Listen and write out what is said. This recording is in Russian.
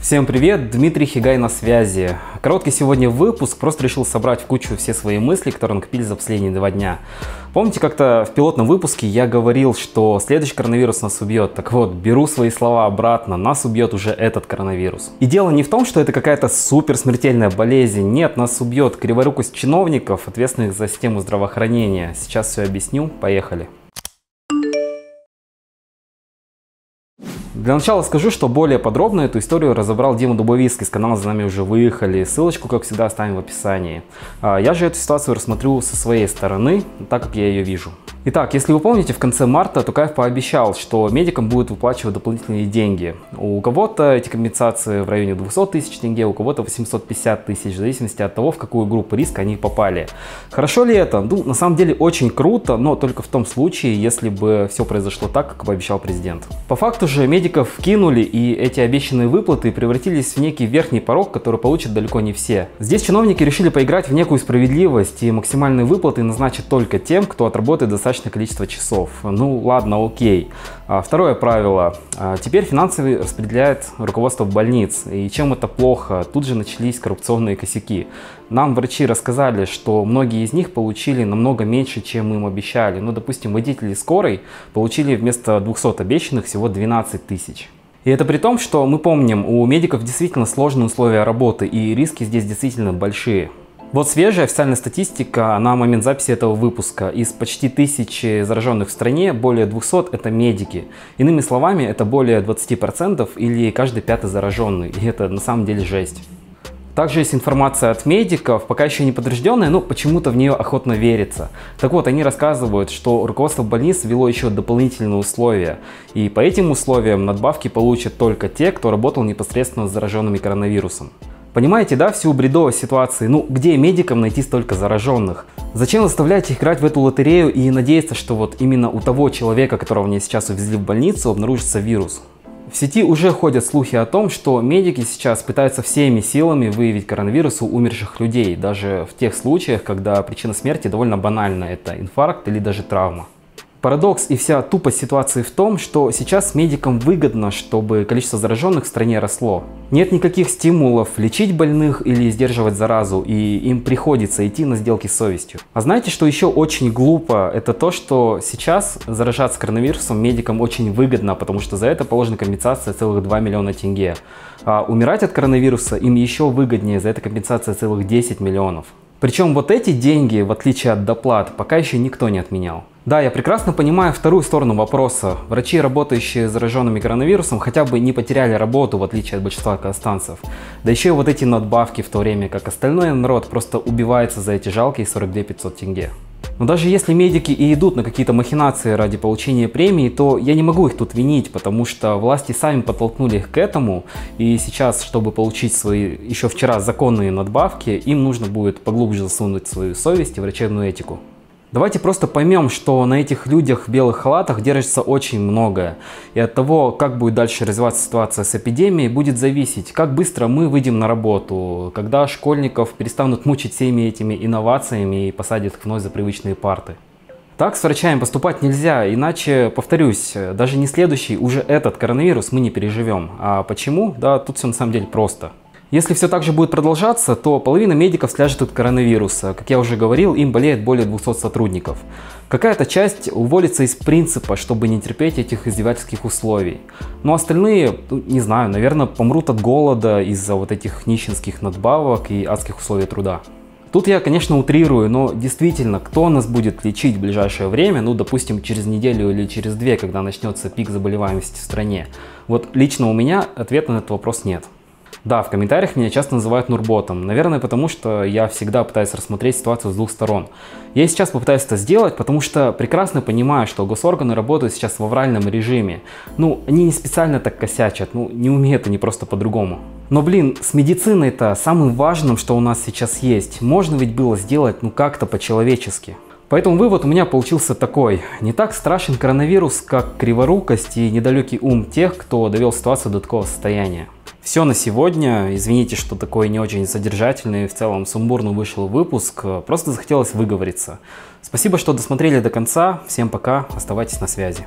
Всем привет, Дмитрий Хигай на связи. Короткий сегодня выпуск, просто решил собрать в кучу все свои мысли, которые накопили за последние два дня. Помните, как-то в пилотном выпуске я говорил, что следующий коронавирус нас убьет. Так вот, беру свои слова обратно, нас убьет уже этот коронавирус. И дело не в том, что это какая-то супер смертельная болезнь. Нет, нас убьет криворукость чиновников, ответственных за систему здравоохранения. Сейчас все объясню, поехали. Для начала скажу, что более подробно эту историю разобрал Дима Дубовицкий с канала «За нами уже выехали». Ссылочку, как всегда, оставим в описании. А, я же эту ситуацию рассмотрю со своей стороны, так как я ее вижу. Итак, если вы помните, в конце марта Тукаев пообещал, что медикам будут выплачивать дополнительные деньги. У кого-то эти компенсации в районе 200 тысяч тенге, у кого-то 850 тысяч, в зависимости от того, в какую группу риска они попали. Хорошо ли это? Ну, на самом деле очень круто, но только в том случае, если бы все произошло так, как пообещал президент. По факту же медиков кинули, и эти обещанные выплаты превратились в некий верхний порог, который получат далеко не все. Здесь чиновники решили поиграть в некую справедливость, и максимальные выплаты назначат только тем, кто отработает достаточно достаточное количество часов. Ну ладно, окей. А, второе правило. А, теперь финансы распределяет руководство больниц. И чем это плохо? Тут же начались коррупционные косяки. Нам врачи рассказали, что многие из них получили намного меньше, чем им обещали. Ну, допустим, водители скорой получили вместо 200 обещанных всего 12 тысяч. И это при том, что мы помним, у медиков действительно сложные условия работы и риски здесь действительно большие. Вот свежая официальная статистика на момент записи этого выпуска. Из почти тысячи зараженных в стране более 200 это медики. Иными словами, это более 20% или каждый пятый зараженный. И это на самом деле жесть. Также есть информация от медиков, пока еще не подтвержденная, но почему-то в нее охотно верится. Так вот, они рассказывают, что руководство больниц ввело еще дополнительные условия. И по этим условиям надбавки получат только те, кто работал непосредственно с зараженными коронавирусом. Понимаете, да, всю бредовость ситуации? Ну, где медикам найти столько зараженных? Зачем заставлять их играть в эту лотерею и надеяться, что вот именно у того человека, которого мне сейчас увезли в больницу, обнаружится вирус? В сети уже ходят слухи о том, что медики сейчас пытаются всеми силами выявить коронавирус у умерших людей, даже в тех случаях, когда причина смерти довольно банальна, это инфаркт или даже травма. Парадокс и вся тупость ситуации в том, что сейчас медикам выгодно, чтобы количество зараженных в стране росло. Нет никаких стимулов лечить больных или сдерживать заразу, и им приходится идти на сделки с совестью. А знаете, что еще очень глупо? Это то, что сейчас заражаться коронавирусом медикам очень выгодно, потому что за это положена компенсация целых 2 миллиона тенге. А умирать от коронавируса им еще выгоднее, за это компенсация целых 10 миллионов. Причем вот эти деньги, в отличие от доплат, пока еще никто не отменял. Да, я прекрасно понимаю вторую сторону вопроса. Врачи, работающие с зараженными коронавирусом, хотя бы не потеряли работу, в отличие от большинства казахстанцев. Да еще и вот эти надбавки, в то время как остальной народ просто убивается за эти жалкие 42 500 тенге. Но даже если медики и идут на какие-то махинации ради получения премии, то я не могу их тут винить, потому что власти сами подтолкнули их к этому, и сейчас, чтобы получить свои еще вчера законные надбавки, им нужно будет поглубже засунуть свою совесть и врачебную этику. Давайте просто поймем, что на этих людях в белых халатах держится очень многое. И от того, как будет дальше развиваться ситуация с эпидемией, будет зависеть, как быстро мы выйдем на работу, когда школьников перестанут мучить всеми этими инновациями и посадят их вновь за привычные парты. Так с врачами поступать нельзя, иначе, повторюсь, даже не следующий, уже этот коронавирус мы не переживем. А почему? Да, тут все на самом деле просто. Если все так же будет продолжаться, то половина медиков сляжет от коронавируса. Как я уже говорил, им болеет более 200 сотрудников. Какая-то часть уволится из принципа, чтобы не терпеть этих издевательских условий. Но остальные, ну, не знаю, наверное, помрут от голода из-за вот этих нищенских надбавок и адских условий труда. Тут я, конечно, утрирую, но действительно, кто нас будет лечить в ближайшее время, ну, допустим, через неделю или через две, когда начнется пик заболеваемости в стране? Вот лично у меня ответа на этот вопрос нет. Да, в комментариях меня часто называют Нурботом. Наверное, потому что я всегда пытаюсь рассмотреть ситуацию с двух сторон. Я сейчас попытаюсь это сделать, потому что прекрасно понимаю, что госорганы работают сейчас в авральном режиме. Ну, они не специально так косячат, ну, не умеют они просто по-другому. Но, блин, с медициной-то самым важным, что у нас сейчас есть, можно ведь было сделать, ну, как-то по-человечески. Поэтому вывод у меня получился такой. Не так страшен коронавирус, как криворукость и недалекий ум тех, кто довел ситуацию до такого состояния. Все на сегодня. Извините, что такой не очень содержательный, в целом сумбурно вышел выпуск. Просто захотелось выговориться. Спасибо, что досмотрели до конца. Всем пока. Оставайтесь на связи.